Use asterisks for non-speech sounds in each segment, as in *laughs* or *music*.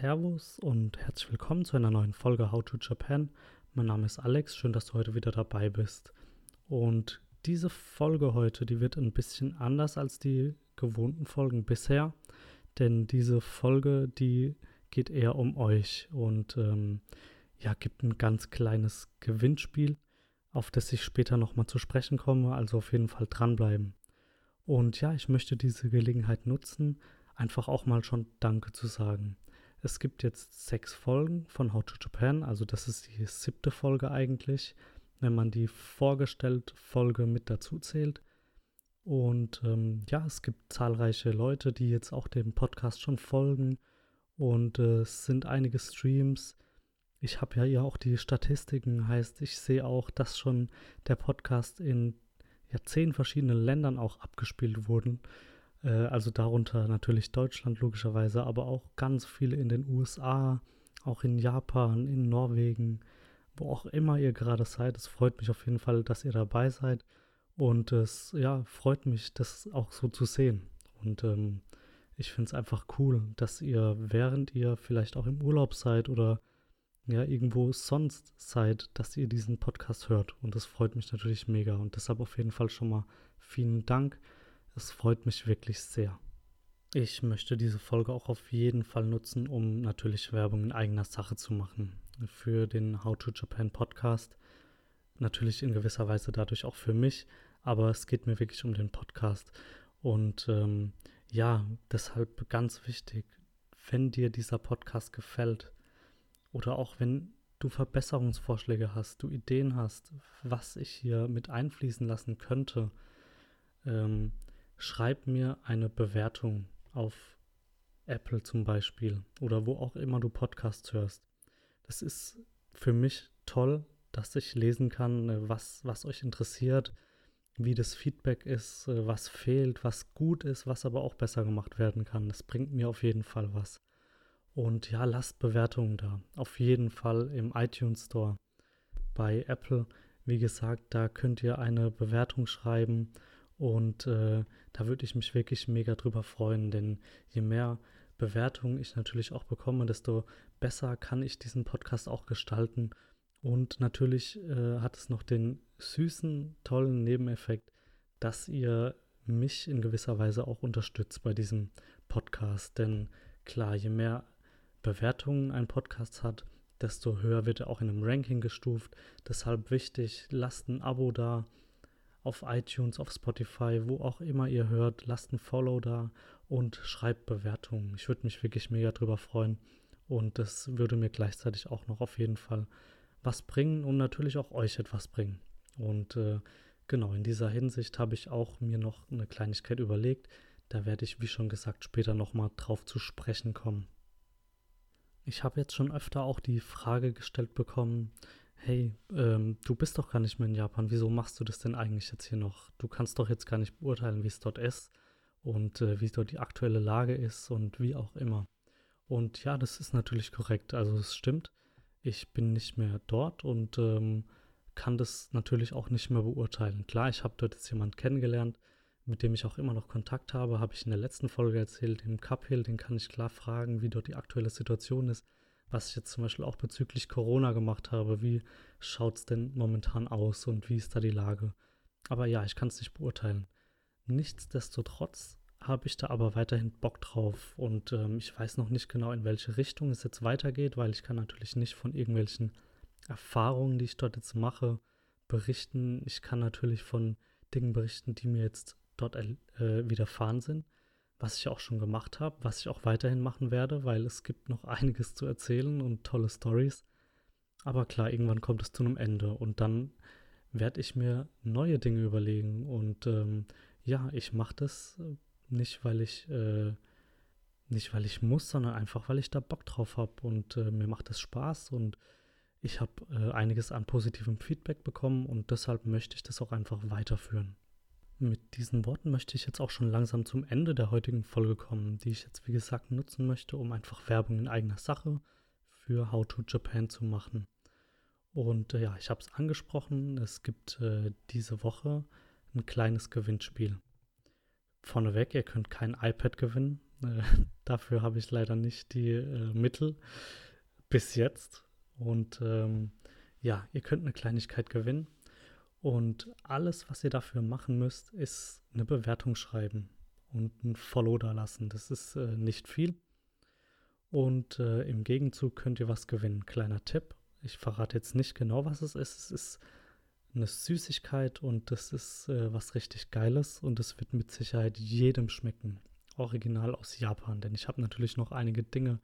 Servus und herzlich willkommen zu einer neuen Folge How to Japan. Mein Name ist Alex, schön, dass du heute wieder dabei bist. Und diese Folge heute, die wird ein bisschen anders als die gewohnten Folgen bisher, denn diese Folge, die geht eher um euch und ähm, ja, gibt ein ganz kleines Gewinnspiel, auf das ich später nochmal zu sprechen komme, also auf jeden Fall dranbleiben. Und ja, ich möchte diese Gelegenheit nutzen, einfach auch mal schon Danke zu sagen. Es gibt jetzt sechs Folgen von How to Japan, also das ist die siebte Folge eigentlich, wenn man die vorgestellte Folge mit dazu zählt. Und ähm, ja, es gibt zahlreiche Leute, die jetzt auch dem Podcast schon folgen. Und äh, es sind einige Streams. Ich habe ja hier auch die Statistiken, heißt, ich sehe auch, dass schon der Podcast in ja, zehn verschiedenen Ländern auch abgespielt wurden. Äh, also darunter natürlich Deutschland logischerweise, aber auch ganz viele in den USA, auch in Japan, in Norwegen, wo auch immer ihr gerade seid. Es freut mich auf jeden Fall, dass ihr dabei seid. Und es ja, freut mich, das auch so zu sehen. Und ähm, ich finde es einfach cool, dass ihr, während ihr vielleicht auch im Urlaub seid oder ja, irgendwo sonst seid, dass ihr diesen Podcast hört. Und das freut mich natürlich mega. Und deshalb auf jeden Fall schon mal vielen Dank. Es freut mich wirklich sehr. Ich möchte diese Folge auch auf jeden Fall nutzen, um natürlich Werbung in eigener Sache zu machen. Für den How to Japan Podcast. Natürlich in gewisser Weise dadurch auch für mich, aber es geht mir wirklich um den Podcast. Und ähm, ja, deshalb ganz wichtig, wenn dir dieser Podcast gefällt oder auch wenn du Verbesserungsvorschläge hast, du Ideen hast, was ich hier mit einfließen lassen könnte, ähm, schreib mir eine Bewertung auf Apple zum Beispiel oder wo auch immer du Podcasts hörst. Das ist für mich toll, dass ich lesen kann, äh, was, was euch interessiert, wie das Feedback ist, äh, was fehlt, was gut ist, was aber auch besser gemacht werden kann. Das bringt mir auf jeden Fall was. Und ja, lasst Bewertungen da. Auf jeden Fall im iTunes Store. Bei Apple, wie gesagt, da könnt ihr eine Bewertung schreiben und äh, da würde ich mich wirklich mega drüber freuen, denn je mehr Bewertungen ich natürlich auch bekomme, desto besser kann ich diesen Podcast auch gestalten. Und natürlich äh, hat es noch den süßen, tollen Nebeneffekt, dass ihr mich in gewisser Weise auch unterstützt bei diesem Podcast. Denn klar, je mehr Bewertungen ein Podcast hat, desto höher wird er auch in einem Ranking gestuft. Deshalb wichtig, lasst ein Abo da auf iTunes, auf Spotify, wo auch immer ihr hört. Lasst ein Follow da und schreibt Bewertungen. Ich würde mich wirklich mega drüber freuen. Und das würde mir gleichzeitig auch noch auf jeden Fall was bringen und natürlich auch euch etwas bringen. Und äh, genau, in dieser Hinsicht habe ich auch mir noch eine Kleinigkeit überlegt. Da werde ich, wie schon gesagt, später nochmal drauf zu sprechen kommen. Ich habe jetzt schon öfter auch die Frage gestellt bekommen, hey, ähm, du bist doch gar nicht mehr in Japan, wieso machst du das denn eigentlich jetzt hier noch? Du kannst doch jetzt gar nicht beurteilen, wie es dort ist und äh, wie dort die aktuelle Lage ist und wie auch immer. Und ja, das ist natürlich korrekt, also es stimmt, ich bin nicht mehr dort und ähm, kann das natürlich auch nicht mehr beurteilen. Klar, ich habe dort jetzt jemanden kennengelernt, mit dem ich auch immer noch Kontakt habe, habe ich in der letzten Folge erzählt, dem Cuphill, den kann ich klar fragen, wie dort die aktuelle Situation ist was ich jetzt zum Beispiel auch bezüglich Corona gemacht habe. Wie schaut es denn momentan aus und wie ist da die Lage? Aber ja, ich kann es nicht beurteilen. Nichtsdestotrotz habe ich da aber weiterhin Bock drauf und ähm, ich weiß noch nicht genau, in welche Richtung es jetzt weitergeht, weil ich kann natürlich nicht von irgendwelchen Erfahrungen, die ich dort jetzt mache, berichten. Ich kann natürlich von Dingen berichten, die mir jetzt dort äh, widerfahren sind was ich auch schon gemacht habe, was ich auch weiterhin machen werde, weil es gibt noch einiges zu erzählen und tolle Stories. Aber klar, irgendwann kommt es zu einem Ende und dann werde ich mir neue Dinge überlegen und ähm, ja, ich mache das äh, nicht, weil ich äh, nicht, weil ich muss, sondern einfach, weil ich da Bock drauf habe und äh, mir macht es Spaß und ich habe äh, einiges an positivem Feedback bekommen und deshalb möchte ich das auch einfach weiterführen. Mit diesen Worten möchte ich jetzt auch schon langsam zum Ende der heutigen Folge kommen, die ich jetzt wie gesagt nutzen möchte, um einfach Werbung in eigener Sache für How to Japan zu machen. Und äh, ja, ich habe es angesprochen, es gibt äh, diese Woche ein kleines Gewinnspiel. Vorneweg, ihr könnt kein iPad gewinnen, *laughs* Äh, dafür habe ich leider nicht die äh, Mittel bis jetzt. Und ähm, ja, ihr könnt eine Kleinigkeit gewinnen. Und alles, was ihr dafür machen müsst, ist eine Bewertung schreiben und ein Follow da lassen. Das ist äh, nicht viel. Und äh, im Gegenzug könnt ihr was gewinnen. Kleiner Tipp. Ich verrate jetzt nicht genau, was es ist. Es ist eine Süßigkeit und das ist äh, was richtig Geiles und es wird mit Sicherheit jedem schmecken. Original aus Japan, denn ich habe natürlich noch einige Dinge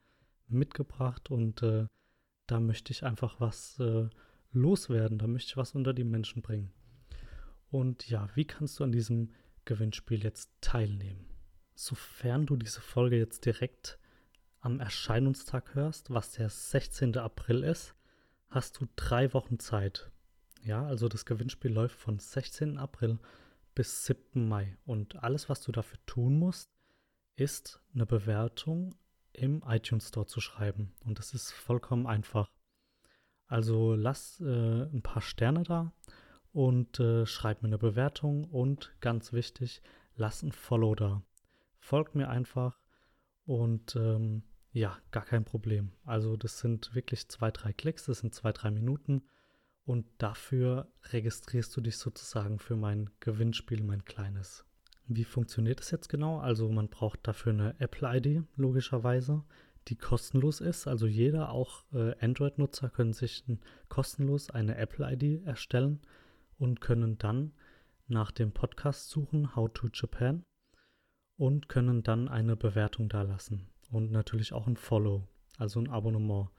mitgebracht und äh, da möchte ich einfach was äh, loswerden, da möchte ich was unter die Menschen bringen. Und ja, wie kannst du an diesem Gewinnspiel jetzt teilnehmen? Sofern du diese Folge jetzt direkt am Erscheinungstag hörst, was der 16. April ist, hast du drei Wochen Zeit. Ja, also das Gewinnspiel läuft von 16. April bis 7. Mai. Und alles, was du dafür tun musst, ist eine Bewertung im iTunes Store zu schreiben. Und das ist vollkommen einfach. Also lass äh, ein paar Sterne da und äh, schreib mir eine Bewertung und ganz wichtig, lass ein Follow da. Folgt mir einfach und ähm, ja, gar kein Problem. Also das sind wirklich zwei, drei Klicks, das sind zwei, drei Minuten und dafür registrierst du dich sozusagen für mein Gewinnspiel, mein kleines. Wie funktioniert das jetzt genau? Also man braucht dafür eine Apple-ID, logischerweise, die kostenlos ist. Also jeder, auch äh, Android-Nutzer, können sich kostenlos eine Apple-ID erstellen und können dann nach dem Podcast suchen, How to Japan, und können dann eine Bewertung dalassen und natürlich auch ein Follow, also ein Abonnement.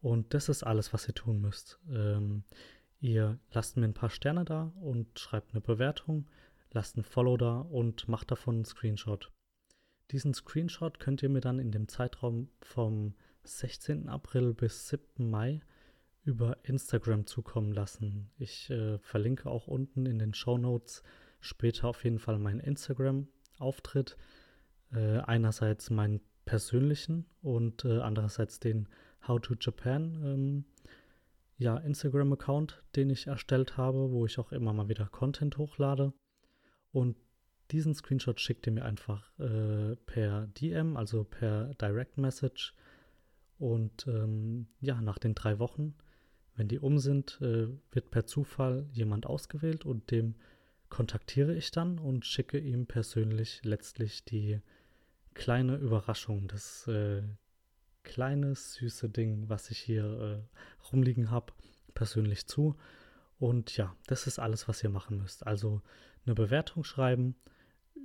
Und das ist alles, was ihr tun müsst. Ähm, ihr lasst mir ein paar Sterne da und schreibt eine Bewertung lasst ein Follow da und macht davon einen Screenshot. Diesen Screenshot könnt ihr mir dann in dem Zeitraum vom 16. April bis 7. Mai über Instagram zukommen lassen. Ich äh, verlinke auch unten in den Show Notes später auf jeden Fall meinen Instagram-Auftritt. Äh, einerseits meinen persönlichen und äh, andererseits den How to Japan ähm, ja, Instagram-Account, den ich erstellt habe, wo ich auch immer mal wieder Content hochlade. Und diesen Screenshot schickt ihr mir einfach äh, per DM, also per Direct Message. Und ähm, ja, nach den drei Wochen, wenn die um sind, äh, wird per Zufall jemand ausgewählt und dem kontaktiere ich dann und schicke ihm persönlich letztlich die kleine Überraschung, das äh, kleine süße Ding, was ich hier äh, rumliegen habe, persönlich zu. Und ja, das ist alles, was ihr machen müsst. Also eine Bewertung schreiben,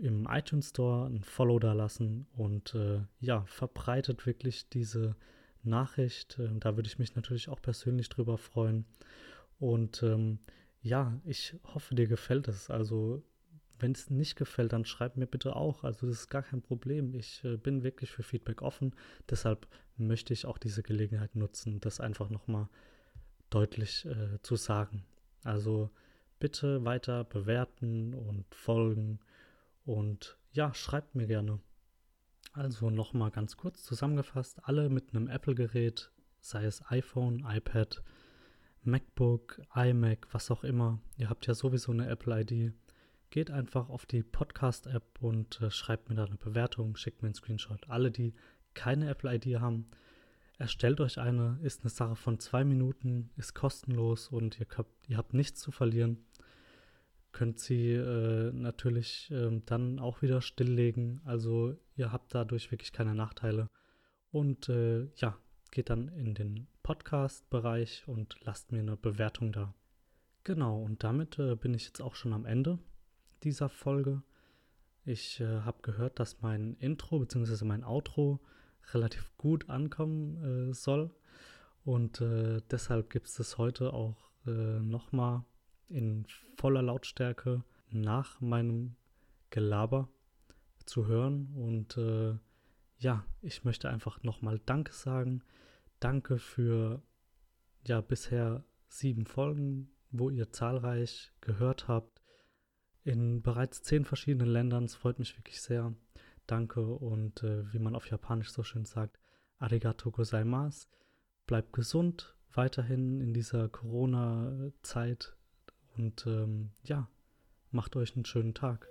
im iTunes Store ein Follow da lassen und äh, ja, verbreitet wirklich diese Nachricht. Äh, da würde ich mich natürlich auch persönlich drüber freuen. Und ähm, ja, ich hoffe, dir gefällt es. Also, wenn es nicht gefällt, dann schreib mir bitte auch. Also, das ist gar kein Problem. Ich äh, bin wirklich für Feedback offen. Deshalb möchte ich auch diese Gelegenheit nutzen, das einfach nochmal deutlich äh, zu sagen. Also, bitte weiter bewerten und folgen und ja, schreibt mir gerne. Also nochmal ganz kurz zusammengefasst, alle mit einem Apple-Gerät, sei es iPhone, iPad, MacBook, iMac, was auch immer. Ihr habt ja sowieso eine Apple-ID. Geht einfach auf die Podcast-App und äh, schreibt mir da eine Bewertung, schickt mir einen Screenshot. Alle, die keine Apple-ID haben, erstellt euch eine. Ist eine Sache von zwei Minuten, ist kostenlos und ihr habt, ihr habt nichts zu verlieren könnt sie äh, natürlich äh, dann auch wieder stilllegen. Also ihr habt dadurch wirklich keine Nachteile. Und äh, ja, geht dann in den Podcast-Bereich und lasst mir eine Bewertung da. Genau, und damit äh, bin ich jetzt auch schon am Ende dieser Folge. Ich äh, habe gehört, dass mein Intro bzw. mein Outro relativ gut ankommen äh, soll. Und deshalb gibt es das heute auch äh, nochmal in voller Lautstärke nach meinem Gelaber zu hören. Und äh, ja, ich möchte einfach nochmal Danke sagen. Danke für ja bisher sieben Folgen, wo ihr zahlreich gehört habt. In bereits zehn verschiedenen Ländern. Es freut mich wirklich sehr. Danke und äh, wie man auf Japanisch so schön sagt, Arigato gozaimasu. Bleibt gesund weiterhin in dieser Corona-Zeit und ähm, ja, macht euch einen schönen Tag.